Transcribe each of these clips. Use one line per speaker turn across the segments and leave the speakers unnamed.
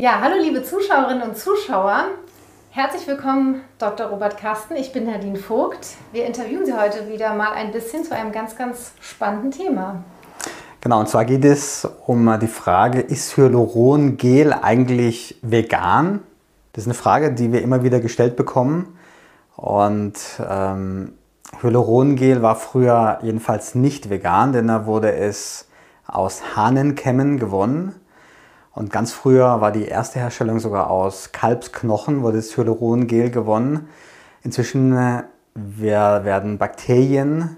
Ja, hallo liebe Zuschauerinnen und Zuschauer. Herzlich willkommen, Dr. Robert Kasten. Ich bin Nadine Vogt. Wir interviewen Sie heute wieder mal ein bisschen zu einem ganz, ganz spannenden Thema.
Genau, und zwar geht es um die Frage, ist Hyalurongel eigentlich vegan? Das ist eine Frage, die wir immer wieder gestellt bekommen. Und ähm, Hyalurongel war früher jedenfalls nicht vegan, denn da wurde es aus Hahnenkämmen gewonnen. Und ganz früher war die erste Herstellung sogar aus Kalbsknochen, wurde das Hyalurongel gewonnen. Inzwischen äh, werden Bakterien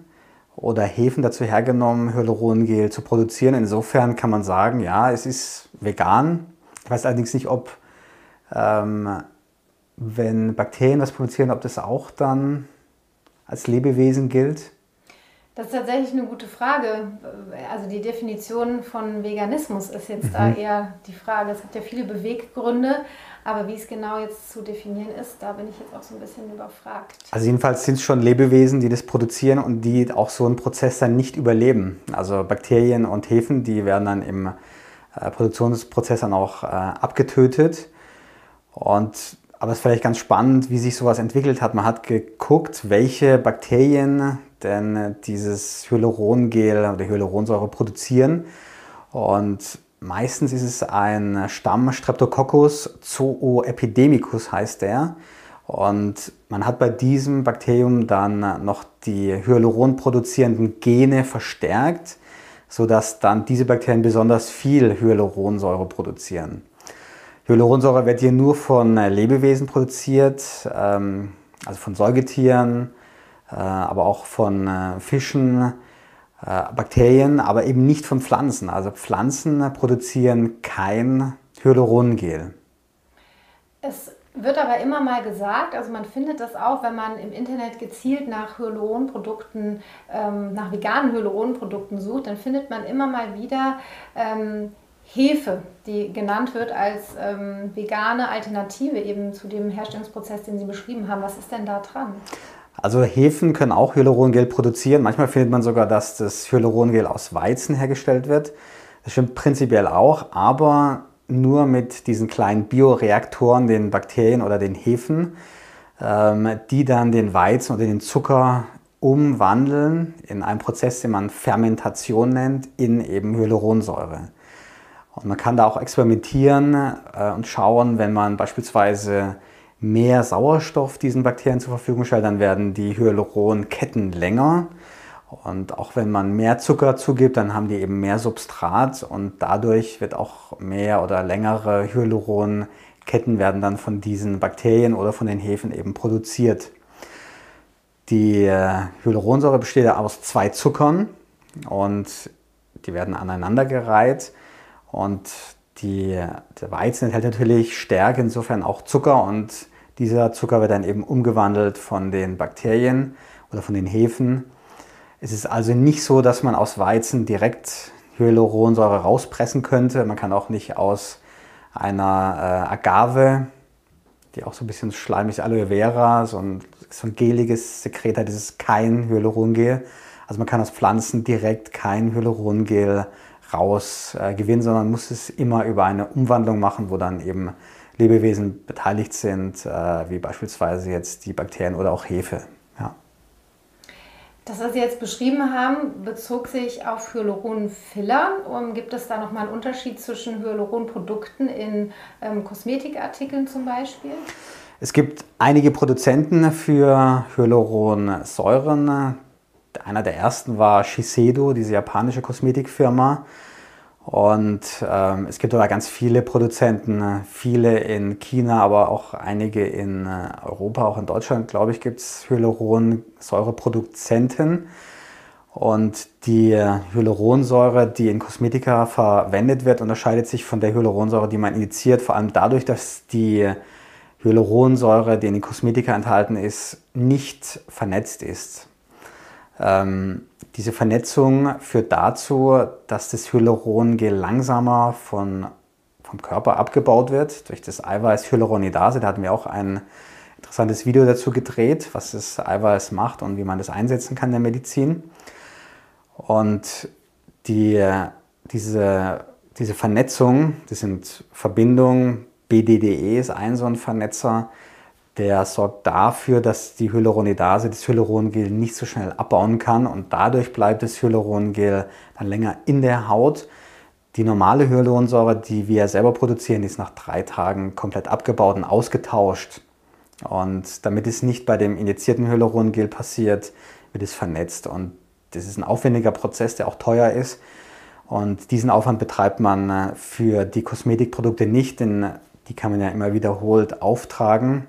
oder Hefen dazu hergenommen, Hyalurongel zu produzieren. Insofern kann man sagen, ja, es ist vegan. Ich weiß allerdings nicht, ob ähm, wenn Bakterien das produzieren, ob das auch dann als Lebewesen gilt.
Das ist tatsächlich eine gute Frage. Also die Definition von Veganismus ist jetzt mhm. da eher die Frage. Es gibt ja viele Beweggründe, aber wie es genau jetzt zu definieren ist, da bin ich jetzt auch so ein bisschen überfragt.
Also jedenfalls sind es schon Lebewesen, die das produzieren und die auch so einen Prozess dann nicht überleben. Also Bakterien und Hefen, die werden dann im äh, Produktionsprozess dann auch äh, abgetötet. Und aber es ist vielleicht ganz spannend, wie sich sowas entwickelt hat. Man hat geguckt, welche Bakterien denn dieses Hyalurongel oder Hyaluronsäure produzieren. Und meistens ist es ein Stamm Streptococcus zooepidemicus heißt der. Und man hat bei diesem Bakterium dann noch die Hyaluron produzierenden Gene verstärkt, sodass dann diese Bakterien besonders viel Hyaluronsäure produzieren. Hyaluronsäure wird hier nur von äh, Lebewesen produziert, ähm, also von Säugetieren, äh, aber auch von äh, Fischen, Bakterien, aber eben nicht von Pflanzen. Also Pflanzen produzieren kein Hyalurongel.
Es wird aber immer mal gesagt, also man findet das auch, wenn man im Internet gezielt nach Hyaluronprodukten, ähm, nach veganen Hyaluronprodukten sucht, dann findet man immer mal wieder ähm, Hefe, die genannt wird als ähm, vegane Alternative eben zu dem Herstellungsprozess, den Sie beschrieben haben. Was ist denn da dran?
Also Hefen können auch Hyalurongel produzieren. Manchmal findet man sogar, dass das Hyalurongel aus Weizen hergestellt wird. Das stimmt prinzipiell auch, aber nur mit diesen kleinen Bioreaktoren, den Bakterien oder den Hefen, ähm, die dann den Weizen oder den Zucker umwandeln in einen Prozess, den man Fermentation nennt, in eben Hyaluronsäure. Und man kann da auch experimentieren äh, und schauen, wenn man beispielsweise mehr Sauerstoff diesen Bakterien zur Verfügung stellt, dann werden die Hyaluronketten länger. Und auch wenn man mehr Zucker zugibt, dann haben die eben mehr Substrat und dadurch wird auch mehr oder längere Hyaluronketten werden dann von diesen Bakterien oder von den Hefen eben produziert. Die äh, Hyaluronsäure besteht aus zwei Zuckern und die werden aneinandergereiht und die, der Weizen enthält natürlich Stärke, insofern auch Zucker und dieser Zucker wird dann eben umgewandelt von den Bakterien oder von den Hefen. Es ist also nicht so, dass man aus Weizen direkt Hyaluronsäure rauspressen könnte. Man kann auch nicht aus einer äh, Agave, die auch so ein bisschen schleimig ist, Aloe Vera, so ein, so ein geliges Sekret hat, das ist kein Hyalurongel. Also man kann aus Pflanzen direkt kein Hyalurongel raus äh, gewinnen, sondern muss es immer über eine Umwandlung machen, wo dann eben Lebewesen beteiligt sind, äh, wie beispielsweise jetzt die Bakterien oder auch Hefe. Ja.
Das, was Sie jetzt beschrieben haben, bezog sich auf Hyaluronfiller. Um, gibt es da nochmal einen Unterschied zwischen Hyaluronprodukten in ähm, Kosmetikartikeln zum Beispiel?
Es gibt einige Produzenten für Hyaluronsäuren. Einer der ersten war Shiseido, diese japanische Kosmetikfirma. Und ähm, es gibt aber ganz viele Produzenten, viele in China, aber auch einige in äh, Europa, auch in Deutschland, glaube ich, gibt es Hyaluronsäureproduzenten. Und die Hyaluronsäure, die in Kosmetika verwendet wird, unterscheidet sich von der Hyaluronsäure, die man injiziert, vor allem dadurch, dass die Hyaluronsäure, die in den Kosmetika enthalten ist, nicht vernetzt ist. Ähm, diese Vernetzung führt dazu, dass das Hyalurongel langsamer von, vom Körper abgebaut wird durch das Eiweiß Hyaluronidase. Da hatten wir auch ein interessantes Video dazu gedreht, was das Eiweiß macht und wie man das einsetzen kann in der Medizin. Und die, diese, diese Vernetzung, das sind Verbindungen BDDE ist ein so ein Vernetzer, der sorgt dafür, dass die Hyaluronidase das Hyalurongel nicht so schnell abbauen kann und dadurch bleibt das Hyalurongel dann länger in der Haut. Die normale Hyaluronsäure, die wir selber produzieren, ist nach drei Tagen komplett abgebaut und ausgetauscht. Und damit es nicht bei dem injizierten Hyalurongel passiert, wird es vernetzt. Und das ist ein aufwendiger Prozess, der auch teuer ist. Und diesen Aufwand betreibt man äh, für die Kosmetikprodukte nicht, denn die kann man ja immer wiederholt auftragen.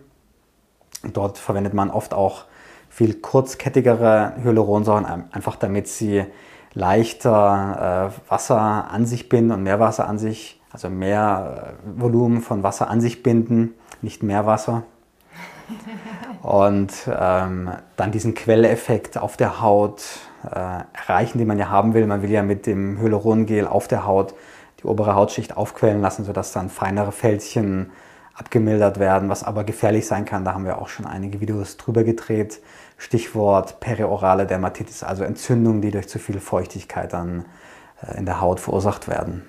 Dort verwendet man oft auch viel kurzkettigere Hyaluronsäuren, einfach damit sie leichter äh, Wasser an sich binden und mehr Wasser an sich, also mehr äh, Volumen von Wasser an sich binden, nicht mehr Wasser. Und ähm, dann diesen Quelleffekt auf der Haut äh, erreichen, den man ja haben will. Man will ja mit dem Hyalurongel auf der Haut die obere Hautschicht aufquellen lassen, sodass dann feinere Fältchen abgemildert werden, was aber gefährlich sein kann. Da haben wir auch schon einige Videos drüber gedreht. Stichwort periorale Dermatitis, also Entzündungen, die durch zu viel Feuchtigkeit dann äh, in der Haut verursacht werden.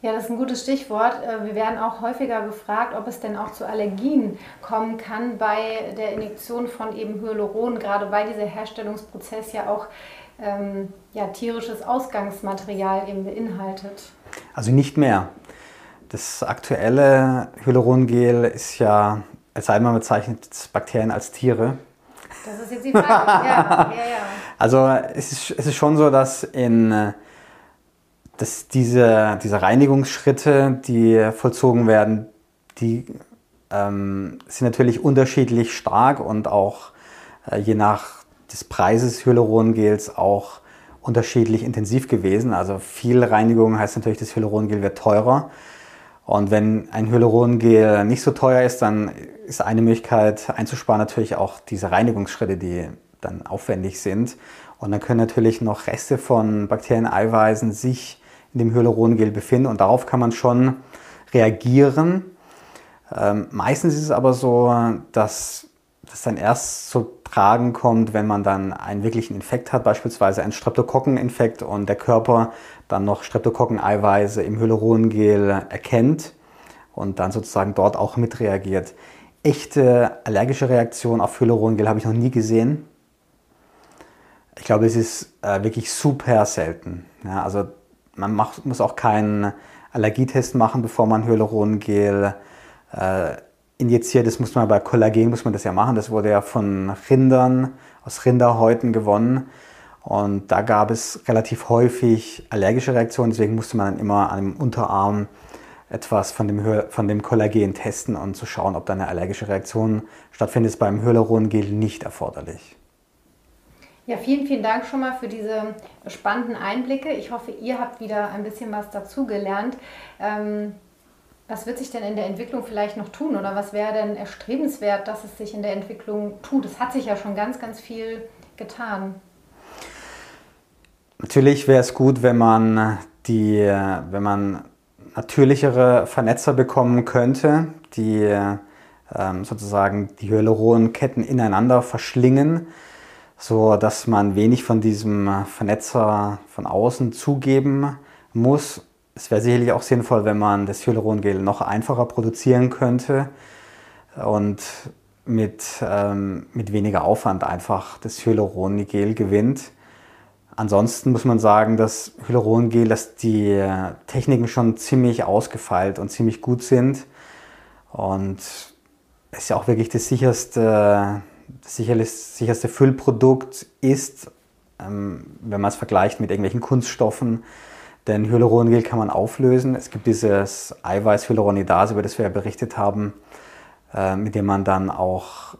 Ja, das ist ein gutes Stichwort. Äh, wir werden auch häufiger gefragt, ob es denn auch zu Allergien kommen kann bei der Injektion von eben Hyaluron, gerade weil dieser Herstellungsprozess ja auch ähm, ja, tierisches Ausgangsmaterial eben beinhaltet.
Also nicht mehr. Das aktuelle Hyalurongel ist ja als einmal bezeichnet Bakterien als Tiere.
Das ist jetzt die Frage. ja, ja, ja.
Also es ist, es ist schon so, dass in dass diese, diese Reinigungsschritte, die vollzogen werden, die ähm, sind natürlich unterschiedlich stark und auch äh, je nach des Preises Hyalurongels auch unterschiedlich intensiv gewesen. Also viel Reinigung heißt natürlich, das Hyalurongel wird teurer. Und wenn ein Hyalurongel nicht so teuer ist, dann ist eine Möglichkeit einzusparen natürlich auch diese Reinigungsschritte, die dann aufwendig sind. Und dann können natürlich noch Reste von Bakterieneiweißen sich in dem Hyalurongel befinden und darauf kann man schon reagieren. Ähm, meistens ist es aber so, dass das dann erst zu tragen kommt, wenn man dann einen wirklichen Infekt hat, beispielsweise einen Streptokokkeninfekt und der Körper dann noch Streptokokkeneiweiße im Hyalurongel erkennt und dann sozusagen dort auch mitreagiert. Echte allergische Reaktion auf Hyalurongel habe ich noch nie gesehen. Ich glaube, es ist äh, wirklich super selten. Ja, also man macht, muss auch keinen Allergietest machen, bevor man Hyalurongel äh, injiziert. Das muss man bei Kollagen muss man das ja machen. Das wurde ja von Rindern aus Rinderhäuten gewonnen. Und da gab es relativ häufig allergische Reaktionen. Deswegen musste man dann immer an dem Unterarm etwas von dem, von dem Kollagen testen und zu schauen, ob da eine allergische Reaktion stattfindet. ist beim Hyalurongel nicht erforderlich.
Ja, vielen, vielen Dank schon mal für diese spannenden Einblicke. Ich hoffe, ihr habt wieder ein bisschen was dazugelernt. Ähm, was wird sich denn in der Entwicklung vielleicht noch tun oder was wäre denn erstrebenswert, dass es sich in der Entwicklung tut? Es hat sich ja schon ganz, ganz viel getan.
Natürlich wäre es gut, wenn man die, wenn man natürlichere Vernetzer bekommen könnte, die ähm, sozusagen die Hyaluronketten ineinander verschlingen so dass man wenig von diesem Vernetzer von außen zugeben muss. Es wäre sicherlich auch sinnvoll, wenn man das Hyalurongel noch einfacher produzieren könnte und mit, ähm, mit weniger Aufwand einfach das Hyalurongel gewinnt. Ansonsten muss man sagen, dass Hyalurongel, dass die Techniken schon ziemlich ausgefeilt und ziemlich gut sind. Und es ist ja auch wirklich das sicherste das sicherste Füllprodukt ist, ähm, wenn man es vergleicht mit irgendwelchen Kunststoffen. Denn Hyalurongel kann man auflösen. Es gibt dieses Eiweiß Hyaluronidase, über das wir ja berichtet haben, äh, mit dem man dann auch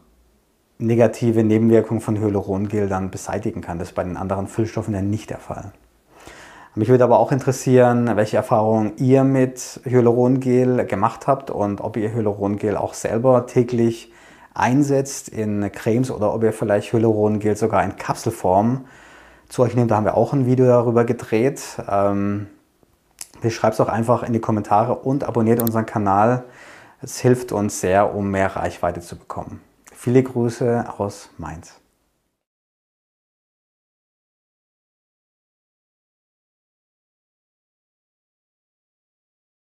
negative Nebenwirkungen von Hyalurongel dann beseitigen kann. Das ist bei den anderen Füllstoffen ja nicht der Fall. Mich würde aber auch interessieren, welche Erfahrungen ihr mit Hyalurongel gemacht habt und ob ihr Hyalurongel auch selber täglich einsetzt in Cremes oder ob ihr vielleicht Hyalurongel sogar in Kapselform zu euch nehmt. Da haben wir auch ein Video darüber gedreht. Ähm, Schreibt es auch einfach in die Kommentare und abonniert unseren Kanal. Es hilft uns sehr, um mehr Reichweite zu bekommen. Viele Grüße aus Mainz.